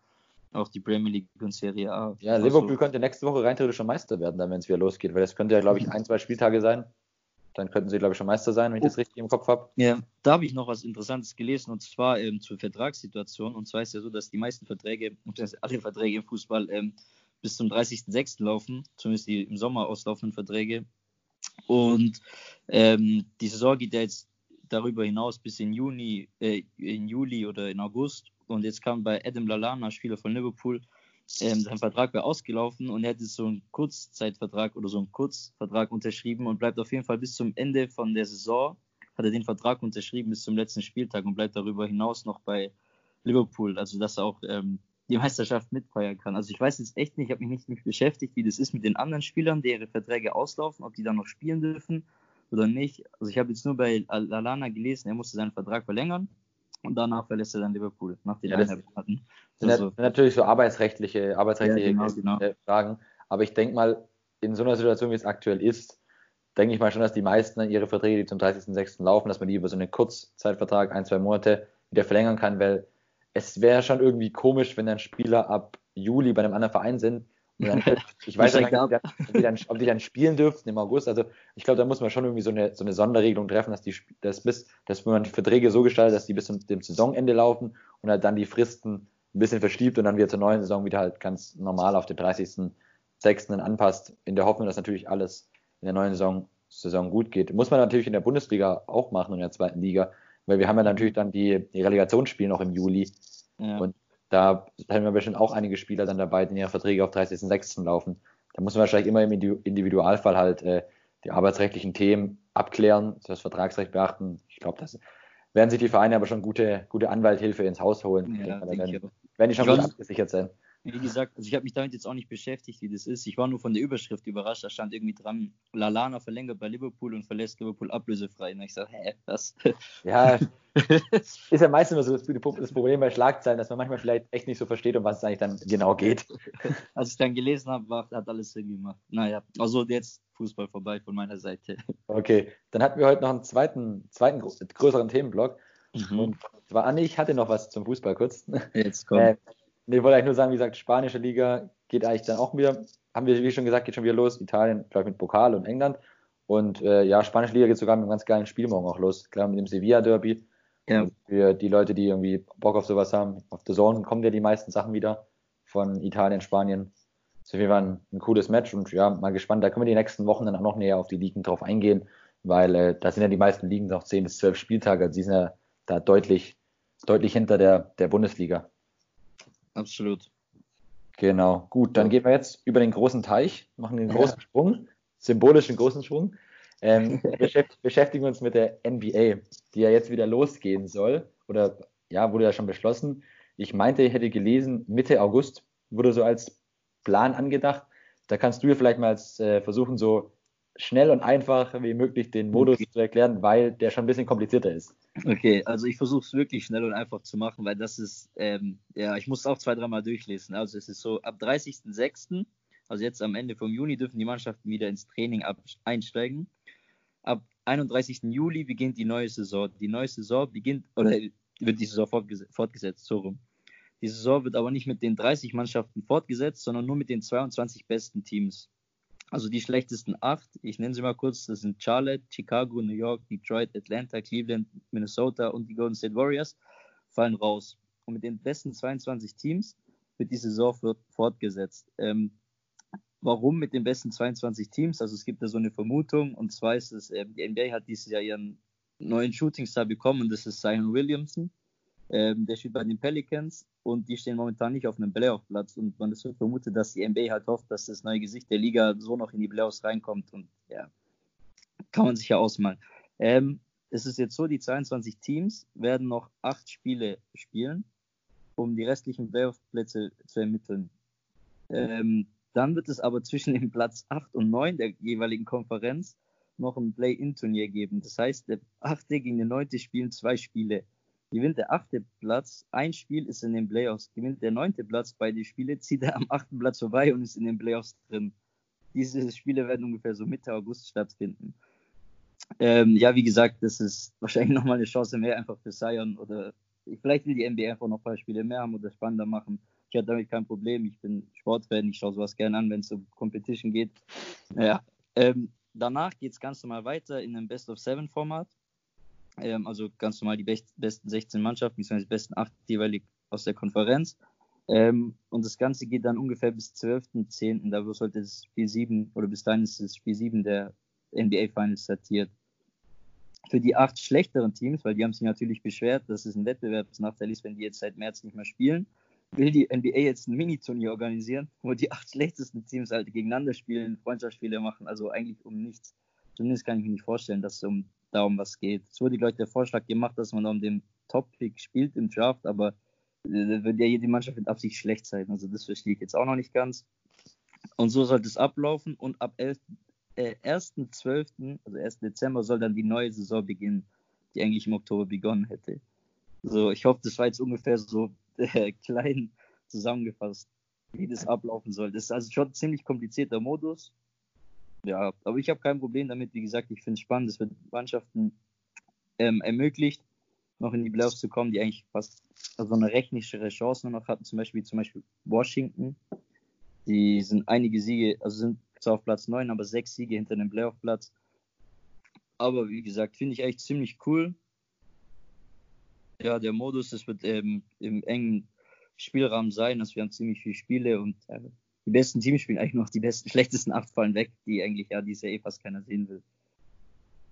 auch die Premier League und Serie A. Ja, Liverpool also, könnte nächste Woche rein theoretisch schon Meister werden, dann wenn es wieder losgeht, weil das könnte ja, glaube ich, ein, zwei Spieltage sein dann könnten sie, glaube ich, schon Meister sein, wenn ich das richtig im Kopf habe. Ja, da habe ich noch was Interessantes gelesen und zwar ähm, zur Vertragssituation. Und zwar ist ja so, dass die meisten Verträge, alle Verträge im Fußball ähm, bis zum 30.06. laufen, zumindest die im Sommer auslaufenden Verträge. Und ähm, die Saison geht ja jetzt darüber hinaus bis in Juni, äh, in Juli oder in August. Und jetzt kam bei Adam Lallana, Spieler von Liverpool, ähm, sein Vertrag wäre ausgelaufen und er hätte so einen Kurzzeitvertrag oder so einen Kurzvertrag unterschrieben und bleibt auf jeden Fall bis zum Ende von der Saison, hat er den Vertrag unterschrieben bis zum letzten Spieltag und bleibt darüber hinaus noch bei Liverpool, also dass er auch ähm, die Meisterschaft mitfeiern kann. Also ich weiß jetzt echt nicht, ich habe mich nicht mit beschäftigt, wie das ist mit den anderen Spielern, ihre Verträge auslaufen, ob die dann noch spielen dürfen oder nicht. Also ich habe jetzt nur bei Alana gelesen, er musste seinen Vertrag verlängern und danach verlässt er dann Liverpool nach den ja, Monaten. Das also, sind natürlich so arbeitsrechtliche, arbeitsrechtliche ja, genau, genau. Fragen. Aber ich denke mal, in so einer Situation, wie es aktuell ist, denke ich mal schon, dass die meisten ihre Verträge, die zum 30.06. laufen, dass man die über so einen Kurzzeitvertrag, ein, zwei Monate, wieder verlängern kann, weil es wäre schon irgendwie komisch, wenn dann Spieler ab Juli bei einem anderen Verein sind. Dann, ich weiß nicht, ob, ob, die dann, spielen dürften im August. Also ich glaube, da muss man schon irgendwie so eine, so eine Sonderregelung treffen, dass die dass bis, dass man die Verträge so gestaltet, dass die bis zum dem Saisonende laufen und halt dann die Fristen ein bisschen verschiebt und dann wieder zur neuen Saison wieder halt ganz normal auf den 30.06. anpasst, in der Hoffnung, dass natürlich alles in der neuen Saison, Saison gut geht. Muss man natürlich in der Bundesliga auch machen und in der zweiten Liga, weil wir haben ja natürlich dann die, die Relegationsspiele noch im Juli. Ja. Und da haben wir bestimmt auch einige Spieler dann dabei, die ihre Verträge auf 30.06. laufen. Da muss man wahrscheinlich immer im Individualfall halt äh, die arbeitsrechtlichen Themen abklären, das Vertragsrecht beachten. Ich glaube, das werden sich die Vereine aber schon gute, gute Anwalthilfe ins Haus holen. Ja, dann, werden die schon gut abgesichert sein. Wie gesagt, also ich habe mich damit jetzt auch nicht beschäftigt, wie das ist. Ich war nur von der Überschrift überrascht. Da stand irgendwie dran, Lalana verlängert bei Liverpool und verlässt Liverpool ablösefrei. Und ich sage, hä, was? Ja, ist ja meistens immer so das, Problem bei Schlagzeilen, dass man manchmal vielleicht echt nicht so versteht, um was es eigentlich dann genau geht. Als ich dann gelesen habe, hat alles Sinn gemacht. Naja, also jetzt Fußball vorbei von meiner Seite. Okay, dann hatten wir heute noch einen zweiten, zweiten größeren Themenblock. Mhm. Und zwar, Anni, ich hatte noch was zum Fußball kurz. Jetzt kommt. Äh, Nee, ich wollte eigentlich nur sagen, wie gesagt, spanische Liga geht eigentlich dann auch wieder, haben wir, wie schon gesagt, geht schon wieder los. Italien, ich, mit Pokal und England. Und äh, ja, spanische Liga geht sogar mit einem ganz geilen Spiel morgen auch los. Klar, mit dem Sevilla-Derby. Ja. Für die Leute, die irgendwie Bock auf sowas haben, auf The Zone kommen ja die meisten Sachen wieder von Italien, Spanien. Das ist auf jeden Fall ein, ein, cooles Match und ja, mal gespannt. Da können wir die nächsten Wochen dann auch noch näher auf die Ligen drauf eingehen, weil äh, da sind ja die meisten Ligen noch 10 bis 12 Spieltage. Also die sind ja da deutlich, deutlich hinter der, der Bundesliga. Absolut. Genau. Gut, dann gehen wir jetzt über den großen Teich, machen den großen ja. Sprung, symbolischen großen Sprung. Ähm, beschäftigen uns mit der NBA, die ja jetzt wieder losgehen soll. Oder ja, wurde ja schon beschlossen. Ich meinte, ich hätte gelesen, Mitte August wurde so als Plan angedacht. Da kannst du ja vielleicht mal äh, versuchen, so schnell und einfach wie möglich den Modus okay. zu erklären, weil der schon ein bisschen komplizierter ist. Okay, also ich versuche es wirklich schnell und einfach zu machen, weil das ist, ähm, ja, ich muss es auch zwei, dreimal durchlesen. Also es ist so, ab 30.06., also jetzt am Ende vom Juni, dürfen die Mannschaften wieder ins Training einsteigen. Ab 31. Juli beginnt die neue Saison. Die neue Saison beginnt, oder wird die Saison fortgesetzt, so rum. Die Saison wird aber nicht mit den 30 Mannschaften fortgesetzt, sondern nur mit den 22 besten Teams. Also die schlechtesten acht, ich nenne sie mal kurz, das sind Charlotte, Chicago, New York, Detroit, Atlanta, Cleveland, Minnesota und die Golden State Warriors, fallen raus. Und mit den besten 22 Teams wird die Saison fortgesetzt. Ähm, warum mit den besten 22 Teams? Also es gibt da so eine Vermutung, und zwar ist es, äh, die NBA hat dieses Jahr ihren neuen Shootingstar bekommen, und das ist Zion Williamson. Ähm, der spielt bei den Pelicans und die stehen momentan nicht auf einem Playoff-Platz und man ist so vermutet, dass die NBA halt hofft, dass das neue Gesicht der Liga so noch in die Playoffs reinkommt und ja, kann man sich ja ausmalen. Ähm, es ist jetzt so, die 22 Teams werden noch acht Spiele spielen, um die restlichen Playoff-Plätze zu ermitteln. Ähm, dann wird es aber zwischen dem Platz 8 und 9 der jeweiligen Konferenz noch ein Play-In-Turnier geben. Das heißt, der 8. gegen den 9. spielen zwei Spiele. Gewinnt der achte Platz, ein Spiel ist in den Playoffs. Gewinnt der neunte Platz beide Spiele, zieht er am achten Platz vorbei und ist in den Playoffs drin. Diese Spiele werden ungefähr so Mitte August stattfinden. Ähm, ja, wie gesagt, das ist wahrscheinlich nochmal eine Chance mehr einfach für Sion oder vielleicht will die NBA einfach noch ein paar Spiele mehr haben oder spannender machen. Ich habe damit kein Problem. Ich bin Sportfan, ich schaue sowas gerne an, wenn es um Competition geht. Naja, ähm, danach geht es ganz normal weiter in einem Best of Seven Format. Ähm, also ganz normal die best, besten 16 Mannschaften, beziehungsweise die besten 8 jeweilig aus der Konferenz. Ähm, und das Ganze geht dann ungefähr bis 12.10. Da sollte das Spiel 7 oder bis dahin ist das Spiel 7 der NBA Finals datiert. Für die acht schlechteren Teams, weil die haben sich natürlich beschwert, dass es ein Wettbewerbsnachteil ist, wenn die jetzt seit März nicht mehr spielen, will die NBA jetzt ein Mini-Turnier organisieren, wo die acht schlechtesten Teams halt gegeneinander spielen, Freundschaftsspiele machen, also eigentlich um nichts. Zumindest kann ich mir nicht vorstellen, dass es um darum was geht. Es wurde, glaube ich, der Vorschlag gemacht, dass man um den Top-Pick spielt im Draft, aber Da wird ja jede Mannschaft mit Absicht schlecht sein. Also das verstehe ich jetzt auch noch nicht ganz. Und so sollte es ablaufen. Und ab 11, äh, 1.12., also 1. Dezember, soll dann die neue Saison beginnen, die eigentlich im Oktober begonnen hätte. So, ich hoffe, das war jetzt ungefähr so äh, klein zusammengefasst, wie das ablaufen soll. Das ist also schon ein ziemlich komplizierter Modus. Ja, aber ich habe kein Problem damit. Wie gesagt, ich finde es spannend. Es wird Mannschaften ähm, ermöglicht, noch in die Playoffs zu kommen, die eigentlich fast also eine rechnerischere Chance nur noch hatten. Zum Beispiel, zum Beispiel Washington. Die sind einige Siege, also sind zwar auf Platz 9, aber sechs Siege hinter dem Playoff-Platz. Aber wie gesagt, finde ich eigentlich ziemlich cool. Ja, der Modus, das wird ähm, im engen Spielrahmen sein. Also wir haben ziemlich viele Spiele und äh, die besten Teams spielen eigentlich noch die besten, schlechtesten acht fallen weg, die eigentlich ja diese eh fast keiner sehen will.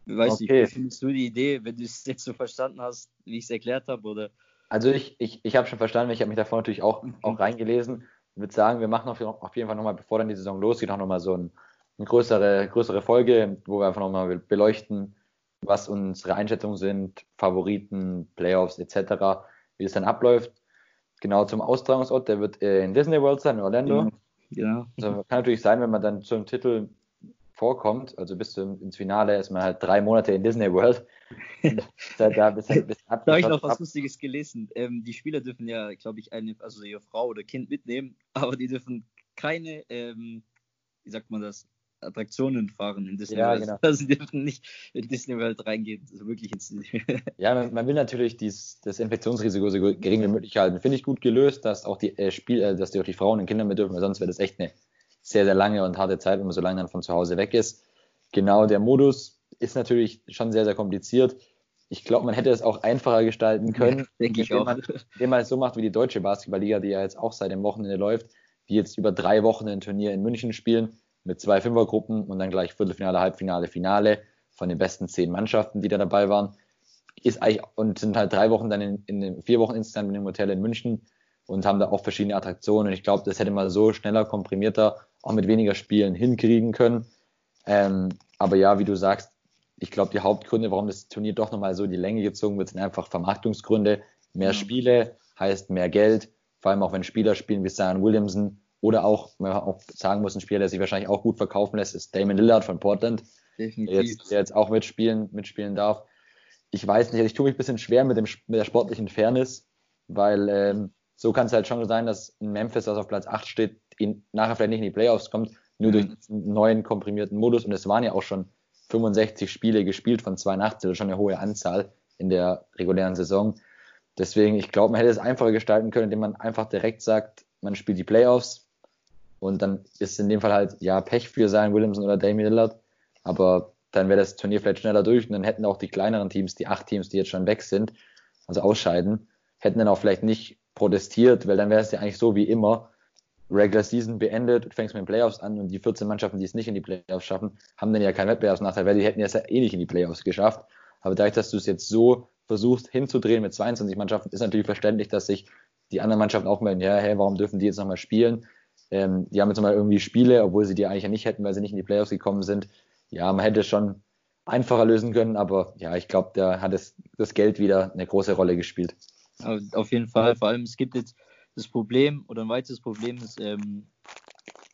Weiß okay. nicht, wie findest du die Idee, wenn du es jetzt so verstanden hast, wie ich es erklärt habe, oder? Also ich, ich, ich habe schon verstanden, ich habe mich davor natürlich auch, mhm. auch reingelesen. Ich würde sagen, wir machen auf, auf jeden Fall nochmal, bevor dann die Saison losgeht, auch nochmal so ein, eine größere, größere Folge, wo wir einfach nochmal beleuchten, was unsere Einschätzungen sind, Favoriten, Playoffs etc., wie es dann abläuft. Genau zum Austragungsort, der wird in Disney World sein, in Orlando. Mhm. Ja. Also kann natürlich sein, wenn man dann zum Titel vorkommt, also bis zum, ins Finale ist man halt drei Monate in Disney World. da, da, bis, bis da habe ich noch was Lustiges gelesen. Ähm, die Spieler dürfen ja, glaube ich, eine, also ihre Frau oder Kind mitnehmen, aber die dürfen keine, ähm, wie sagt man das, Attraktionen fahren in Disney ja, World. Genau. Also sie dürfen nicht in Disney World reingehen, also wirklich ins Ja, man, man, will natürlich dies, das Infektionsrisiko so gering wie möglich halten. Finde ich gut gelöst, dass auch die äh, Spiel, äh, dass die auch die Frauen und Kinder mit dürfen, weil sonst wäre das echt eine sehr, sehr lange und harte Zeit, wenn man so lange dann von zu Hause weg ist. Genau, der Modus ist natürlich schon sehr, sehr kompliziert. Ich glaube, man hätte es auch einfacher gestalten können, Denke ich auch. Man, indem man es so macht wie die deutsche Basketballliga, die ja jetzt auch seit dem Wochenende läuft, die jetzt über drei Wochen ein Turnier in München spielen mit zwei Fünfergruppen und dann gleich Viertelfinale, Halbfinale, Finale von den besten zehn Mannschaften, die da dabei waren. Ist eigentlich, und sind halt drei Wochen dann in, in vier Wochen insgesamt in dem Hotel in München und haben da auch verschiedene Attraktionen. Und ich glaube, das hätte man so schneller, komprimierter, auch mit weniger Spielen hinkriegen können. Ähm, aber ja, wie du sagst, ich glaube, die Hauptgründe, warum das Turnier doch nochmal so in die Länge gezogen wird, sind einfach Vermarktungsgründe. Mehr Spiele heißt mehr Geld, vor allem auch wenn Spieler spielen wie Zion Williamson oder auch, man auch sagen muss, ein Spieler, der sich wahrscheinlich auch gut verkaufen lässt, ist Damon Lillard von Portland, Definitiv. Der, jetzt, der jetzt auch mitspielen, mitspielen darf. Ich weiß nicht, also ich tue mich ein bisschen schwer mit, dem, mit der sportlichen Fairness, weil ähm, so kann es halt schon sein, dass ein Memphis, das auf Platz 8 steht, ihn nachher vielleicht nicht in die Playoffs kommt, nur durch einen neuen komprimierten Modus. Und es waren ja auch schon 65 Spiele gespielt von 82, das ist schon eine hohe Anzahl in der regulären Saison. Deswegen, ich glaube, man hätte es einfacher gestalten können, indem man einfach direkt sagt, man spielt die Playoffs, und dann ist in dem Fall halt, ja, Pech für Zion Williamson oder Damian Lillard. Aber dann wäre das Turnier vielleicht schneller durch und dann hätten auch die kleineren Teams, die acht Teams, die jetzt schon weg sind, also ausscheiden, hätten dann auch vielleicht nicht protestiert, weil dann wäre es ja eigentlich so wie immer. Regular Season beendet, fängst mit den Playoffs an und die 14 Mannschaften, die es nicht in die Playoffs schaffen, haben dann ja keinen Wettbewerbsnachteil, weil die hätten ja eh nicht in die Playoffs geschafft. Aber dadurch, dass du es jetzt so versuchst hinzudrehen mit 22 Mannschaften, ist natürlich verständlich, dass sich die anderen Mannschaften auch melden, ja, hey, warum dürfen die jetzt nochmal spielen? Ähm, die haben jetzt mal irgendwie Spiele, obwohl sie die eigentlich ja nicht hätten, weil sie nicht in die Playoffs gekommen sind. Ja, man hätte es schon einfacher lösen können, aber ja, ich glaube, da hat es, das Geld wieder eine große Rolle gespielt. Auf jeden Fall. Vor allem, es gibt jetzt das Problem oder ein weiteres Problem ist, ähm,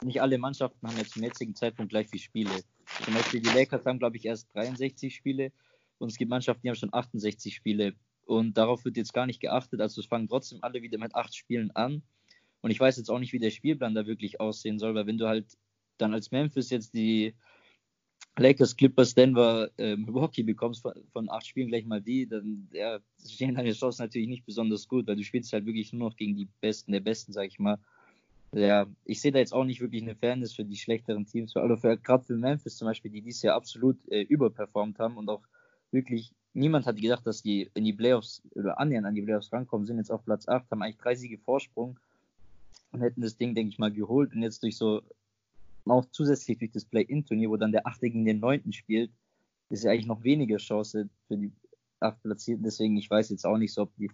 nicht alle Mannschaften haben jetzt zum jetzigen Zeitpunkt gleich viele Spiele. Zum Beispiel die Lakers haben, glaube ich, erst 63 Spiele und es gibt Mannschaften, die haben schon 68 Spiele. Und darauf wird jetzt gar nicht geachtet. Also es fangen trotzdem alle wieder mit acht Spielen an. Und ich weiß jetzt auch nicht, wie der Spielplan da wirklich aussehen soll, weil wenn du halt dann als Memphis jetzt die Lakers, Clippers, Denver ähm, bekommst von, von, acht Spielen gleich mal die, dann ja, stehen deine Chancen natürlich nicht besonders gut, weil du spielst halt wirklich nur noch gegen die Besten der Besten, sag ich mal. Ja, ich sehe da jetzt auch nicht wirklich eine Fairness für die schlechteren Teams, also gerade für Memphis zum Beispiel, die dieses Jahr absolut äh, überperformt haben und auch wirklich niemand hat gedacht, dass die in die Playoffs oder annähernd an die Playoffs rankommen, sind jetzt auf Platz 8, haben eigentlich drei Siege Vorsprung und hätten das Ding, denke ich mal, geholt. Und jetzt durch so, auch zusätzlich durch das Play-In-Turnier, wo dann der Achte gegen den Neunten spielt, ist ja eigentlich noch weniger Chance für die Achtplatzierten. Deswegen, ich weiß jetzt auch nicht so, ob die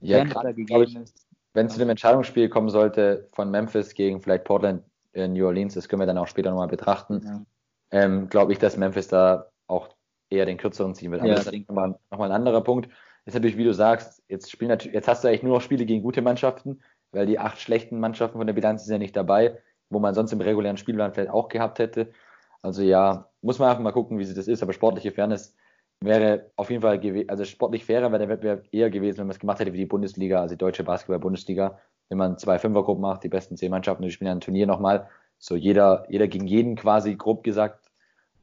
ja, grad, gegeben ist. Wenn es zu dem Entscheidungsspiel kommen sollte von Memphis gegen vielleicht Portland in New Orleans, das können wir dann auch später nochmal betrachten, ja. ähm, glaube ich, dass Memphis da auch eher den kürzeren ziehen wird. Aber ja, das ist nochmal, nochmal ein anderer Punkt. ist natürlich, wie du sagst, jetzt spielen natürlich, jetzt hast du eigentlich nur noch Spiele gegen gute Mannschaften, weil die acht schlechten Mannschaften von der Bilanz sind ja nicht dabei, wo man sonst im regulären Spielplan vielleicht auch gehabt hätte. Also ja, muss man einfach mal gucken, wie sie das ist, aber sportliche Fairness wäre auf jeden Fall also sportlich fairer wäre der Wettbewerb eher gewesen, wenn man es gemacht hätte wie die Bundesliga, also die deutsche Basketball-Bundesliga, wenn man zwei Fünfergruppen macht, die besten zehn Mannschaften, die spielen ein Turnier nochmal, so jeder, jeder gegen jeden quasi, grob gesagt,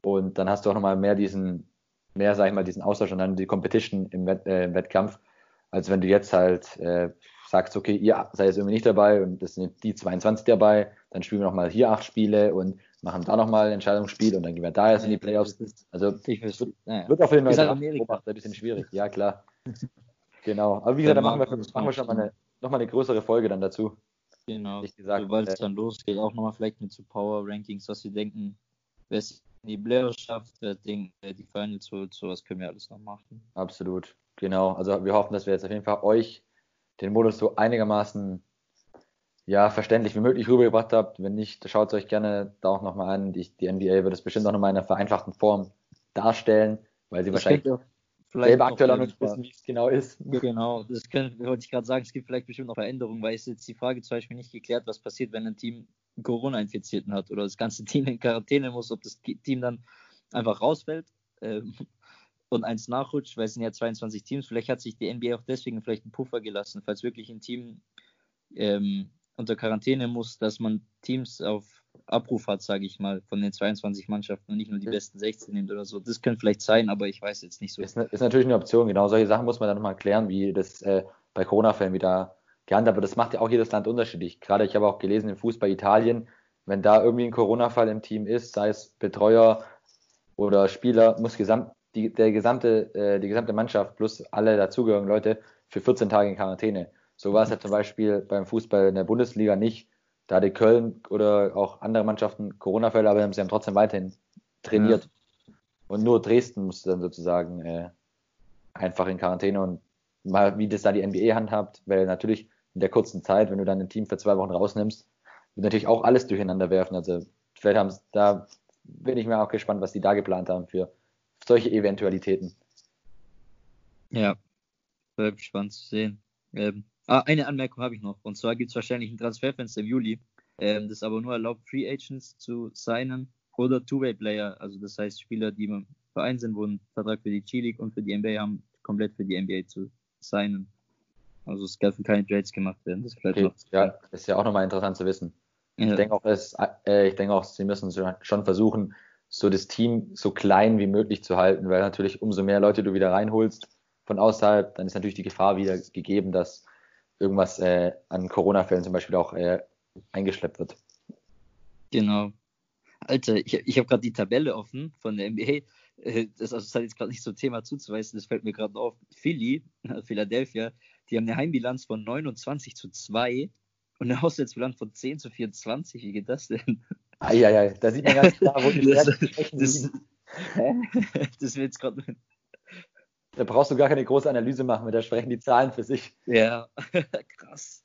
und dann hast du auch nochmal mehr diesen, mehr, sag ich mal, diesen Austausch und dann die Competition im, Wett, äh, im Wettkampf, als wenn du jetzt halt äh, sagst, okay, ihr seid jetzt irgendwie nicht dabei und das sind die 22 dabei, dann spielen wir nochmal hier acht Spiele und machen da nochmal ein Entscheidungsspiel und dann gehen wir da jetzt in die Playoffs. Also ich weiß, wird, ja. wird auch für den neuen Beobachter ein bisschen schwierig. Ja, klar. genau. Aber wie gesagt, da machen wir, machen wir schon mal eine, nochmal eine größere Folge dann dazu. Genau. Sobald es äh, dann losgeht, auch nochmal vielleicht mit so Power Rankings, was sie denken, wer es in die Playoffs schafft, wer denkt, die Finals holt, sowas können wir alles noch machen. Absolut. Genau. Also wir hoffen, dass wir jetzt auf jeden Fall euch den Modus so einigermaßen ja, verständlich wie möglich rübergebracht habt. Wenn nicht, schaut es euch gerne da auch nochmal an. Die, die NBA wird es bestimmt auch nochmal in einer vereinfachten Form darstellen, weil sie das wahrscheinlich selber aktuell auch nicht wissen, wie es genau ist. Genau, das können, wollte ich gerade sagen, es gibt vielleicht bestimmt noch Veränderungen, weil es jetzt die Frage zum Beispiel nicht geklärt, was passiert, wenn ein Team Corona-Infizierten hat oder das ganze Team in Quarantäne muss, ob das Team dann einfach rausfällt ähm, und eins nachrutscht, weil es sind ja 22 Teams. Vielleicht hat sich die NBA auch deswegen vielleicht einen Puffer gelassen, falls wirklich ein Team ähm, unter Quarantäne muss, dass man Teams auf Abruf hat, sage ich mal, von den 22 Mannschaften und nicht nur die besten 16 nimmt oder so. Das könnte vielleicht sein, aber ich weiß jetzt nicht so. Ist, ist natürlich eine Option, genau. Solche Sachen muss man dann nochmal klären, wie das äh, bei Corona-Fällen wieder gehandhabt wird. Das macht ja auch jedes Land unterschiedlich. Gerade ich habe auch gelesen, im Fußball Italien, wenn da irgendwie ein Corona-Fall im Team ist, sei es Betreuer oder Spieler, muss gesamt, die, der gesamte, äh, die gesamte Mannschaft plus alle dazugehörigen Leute für 14 Tage in Quarantäne. So war es ja zum Beispiel beim Fußball in der Bundesliga nicht. Da hatte Köln oder auch andere Mannschaften Corona-Fälle, aber sie haben trotzdem weiterhin trainiert. Ja. Und nur Dresden musste dann sozusagen äh, einfach in Quarantäne und mal, wie das da die NBA handhabt, weil natürlich in der kurzen Zeit, wenn du dann ein Team für zwei Wochen rausnimmst, wird natürlich auch alles durcheinander werfen. Also vielleicht haben da bin ich mir auch gespannt, was die da geplant haben für solche Eventualitäten. Ja, wird spannend zu sehen. Ähm, Ah, eine Anmerkung habe ich noch. Und zwar gibt es wahrscheinlich ein Transferfenster im Juli. Ähm, das aber nur erlaubt, Free Agents zu signen oder Two-Way-Player. Also das heißt Spieler, die im Verein sind, wo ein Vertrag für die G-League und für die NBA haben, komplett für die NBA zu signen. Also es dürfen keine Trades gemacht werden. Das vielleicht okay. ja, ist ja auch nochmal interessant zu wissen. Ja. Ich denke auch, es, äh, ich denke auch, sie müssen schon versuchen, so das Team so klein wie möglich zu halten, weil natürlich umso mehr Leute du wieder reinholst von außerhalb, dann ist natürlich die Gefahr wieder gegeben, dass irgendwas äh, an Corona-Fällen zum Beispiel auch äh, eingeschleppt wird. Genau. Alter, ich, ich habe gerade die Tabelle offen von der NBA. Äh, das, also, das hat jetzt gerade nicht so Thema zuzuweisen, das fällt mir gerade auf. Philly, Philadelphia, die haben eine Heimbilanz von 29 zu 2 und eine Auswärtsbilanz von 10 zu 24. Wie geht das denn? Eieiei, da sieht man ganz klar, wo die das, das, das wird jetzt gerade da brauchst du gar keine große Analyse machen, da sprechen die Zahlen für sich. Ja, krass.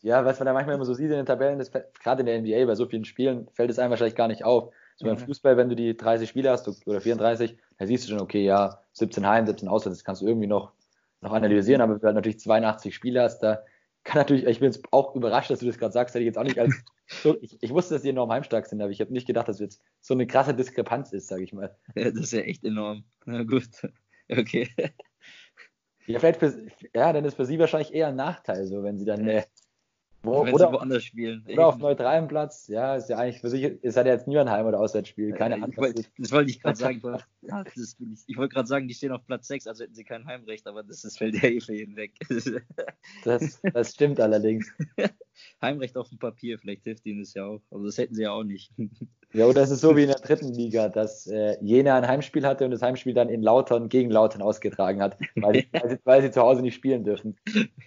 Ja, was man da manchmal immer so sieht in den Tabellen, das, gerade in der NBA bei so vielen Spielen, fällt es einem wahrscheinlich gar nicht auf. So beim Fußball, wenn du die 30 Spiele hast oder 34, da siehst du schon, okay, ja, 17 Heim, 17 Auswärts, das kannst du irgendwie noch, noch analysieren, aber wenn du halt natürlich 82 Spiele hast, da kann natürlich, ich bin jetzt auch überrascht, dass du das gerade sagst, hätte ich jetzt auch nicht als so, ich, ich, wusste, dass die enorm heimstark sind, aber ich habe nicht gedacht, dass jetzt so eine krasse Diskrepanz ist, sage ich mal. Ja, das ist ja echt enorm. Na gut. Okay. Ja, vielleicht für, ja, dann ist für sie wahrscheinlich eher ein Nachteil, so wenn sie dann äh, wo, wenn oder, sie woanders spielen. Oder auf neutralem Platz, ja, ist ja eigentlich für sich, ist halt jetzt nur ein Heim- oder Auswärtsspiel, keine Ahnung. Das, das wollte ich gerade sagen. ich, ich wollte gerade sagen, die stehen auf Platz 6, also hätten sie kein Heimrecht, aber das, das fällt ja eh für jeden weg. das, das stimmt allerdings. Heimrecht auf dem Papier, vielleicht hilft ihnen das ja auch, aber das hätten sie ja auch nicht. Ja, oder es ist so wie in der dritten Liga, dass äh, Jena ein Heimspiel hatte und das Heimspiel dann in Lautern gegen Lautern ausgetragen hat, weil, weil, sie, weil sie, zu Hause nicht spielen dürfen.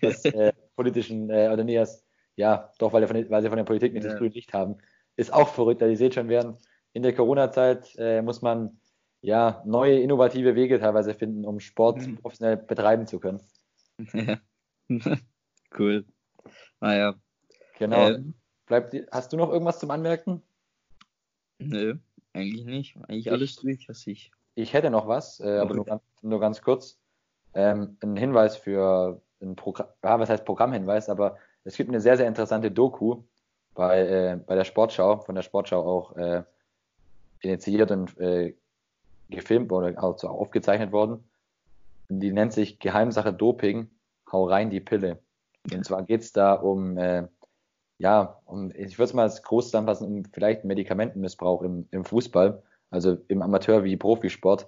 Das äh, politischen, äh, oder nee, das ja, doch, weil, von, weil sie von der Politik nicht ja. das grüne Licht haben. Ist auch verrückt, weil ihr seht schon, während in der Corona-Zeit äh, muss man ja neue, innovative Wege teilweise finden, um Sport mhm. professionell betreiben zu können. Ja. cool. Naja. Genau. Ähm, Bleibt, hast du noch irgendwas zum Anmerken? Nö, eigentlich nicht. Eigentlich alles durch, was ich. Ich hätte noch was, äh, aber nur ganz, nur ganz kurz. ähm, ein Hinweis für ein Programm, ja, was heißt Programmhinweis, aber es gibt eine sehr, sehr interessante Doku bei, äh, bei der Sportschau, von der Sportschau auch äh, initiiert und äh, gefilmt oder also aufgezeichnet worden. Die nennt sich Geheimsache Doping, hau rein die Pille. Und zwar geht es da um, äh, ja, um, ich würde es mal groß zusammenfassen, um vielleicht Medikamentenmissbrauch im, im Fußball, also im Amateur- wie Profisport,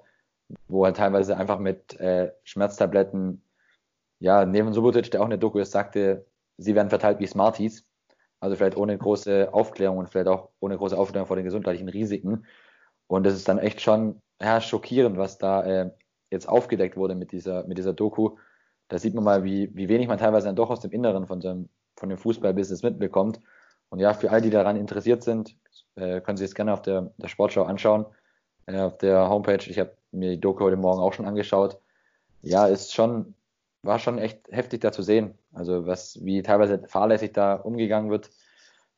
wo er teilweise einfach mit äh, Schmerztabletten, ja, Neven Subotic, der auch eine Doku ist, sagte, sie werden verteilt wie Smarties. Also vielleicht ohne große Aufklärung und vielleicht auch ohne große Aufklärung vor den gesundheitlichen Risiken. Und das ist dann echt schon ja, schockierend, was da äh, jetzt aufgedeckt wurde mit dieser, mit dieser Doku. Da sieht man mal, wie, wie wenig man teilweise dann doch aus dem Inneren von, so einem, von dem Fußballbusiness mitbekommt. Und ja, für all die daran interessiert sind, äh, können Sie es gerne auf der, der Sportschau anschauen. Äh, auf der Homepage, ich habe mir die Doku heute Morgen auch schon angeschaut. Ja, ist schon, war schon echt heftig da zu sehen. Also was, wie teilweise fahrlässig da umgegangen wird,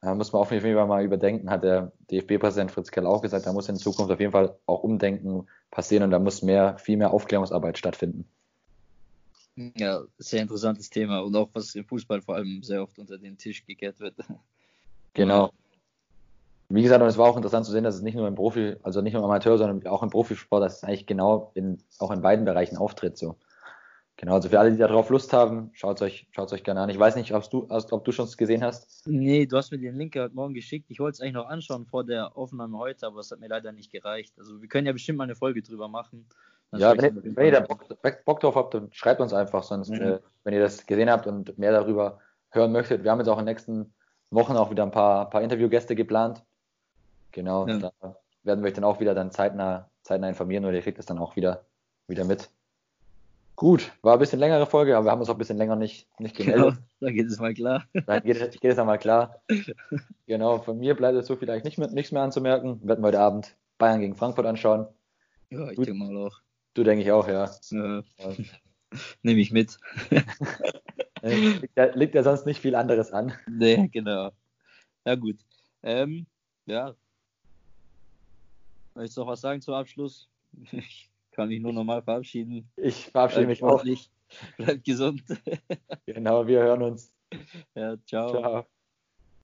da muss man auf jeden Fall mal überdenken, hat der DFB-Präsident Fritz Kell auch gesagt, da muss in Zukunft auf jeden Fall auch Umdenken passieren und da muss mehr, viel mehr Aufklärungsarbeit stattfinden. Ja, sehr interessantes Thema und auch was im Fußball vor allem sehr oft unter den Tisch gekehrt wird. Genau. Wie gesagt, und es war auch interessant zu sehen, dass es nicht nur im Profi, also nicht nur im Amateur, sondern auch im Profisport, dass es eigentlich genau in, auch in beiden Bereichen auftritt. So. Genau, also für alle, die darauf Lust haben, schaut es euch, schaut's euch gerne an. Ich weiß nicht, ob du, ob du schon gesehen hast. Nee, du hast mir den Link heute Morgen geschickt. Ich wollte es eigentlich noch anschauen vor der Aufnahme heute, aber es hat mir leider nicht gereicht. Also wir können ja bestimmt mal eine Folge drüber machen. Ja, wenn ihr, wenn ihr da Bock, Bock, drauf habt, dann schreibt uns einfach, sonst, mhm. äh, wenn ihr das gesehen habt und mehr darüber hören möchtet. Wir haben jetzt auch in den nächsten Wochen auch wieder ein paar, paar Interviewgäste geplant. Genau, ja. da werden wir euch dann auch wieder dann zeitnah, zeitnah informieren oder ihr kriegt es dann auch wieder, wieder mit. Gut, war ein bisschen längere Folge, aber wir haben uns auch ein bisschen länger nicht, nicht gemeldet. Genau, dann geht es mal klar. Dann geht, es, geht es einmal klar. genau, von mir bleibt es so vielleicht nicht mehr, nichts mehr anzumerken. Wir werden heute Abend Bayern gegen Frankfurt anschauen. Ja, ich denke mal auch. Du denke ich auch, ja. ja. Nehme ich mit. liegt, ja, liegt, ja, sonst nicht viel anderes an. Nee, genau. Ja, gut. Ähm, ja. Möchtest du noch was sagen zum Abschluss? Kann mich nur nochmal verabschieden. Ich verabschiede mich auch. Nicht. Bleibt gesund. genau, wir hören uns. Ja, ciao. Ciao.